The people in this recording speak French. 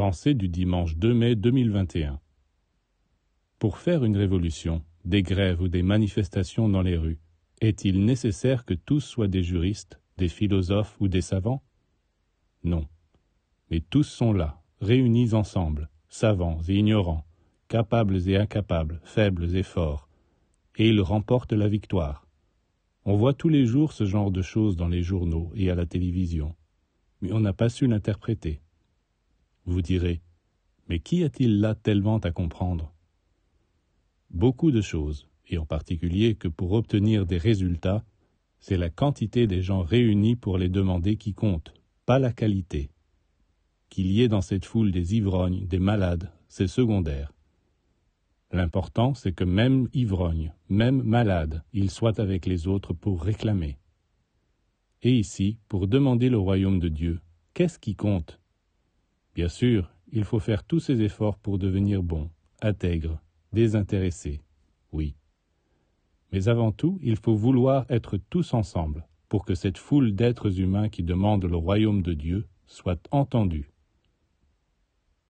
Pensée du dimanche 2 mai 2021. Pour faire une révolution, des grèves ou des manifestations dans les rues, est-il nécessaire que tous soient des juristes, des philosophes ou des savants? Non. Mais tous sont là, réunis ensemble, savants et ignorants, capables et incapables, faibles et forts, et ils remportent la victoire. On voit tous les jours ce genre de choses dans les journaux et à la télévision, mais on n'a pas su l'interpréter. Vous direz, mais qu'y a-t-il là tellement à comprendre? Beaucoup de choses, et en particulier que pour obtenir des résultats, c'est la quantité des gens réunis pour les demander qui compte, pas la qualité. Qu'il y ait dans cette foule des ivrognes, des malades, c'est secondaire. L'important, c'est que même ivrogne, même malade, ils soient avec les autres pour réclamer. Et ici, pour demander le royaume de Dieu, qu'est-ce qui compte? Bien sûr, il faut faire tous ses efforts pour devenir bon, intègre, désintéressé, oui. Mais avant tout, il faut vouloir être tous ensemble, pour que cette foule d'êtres humains qui demandent le royaume de Dieu soit entendue.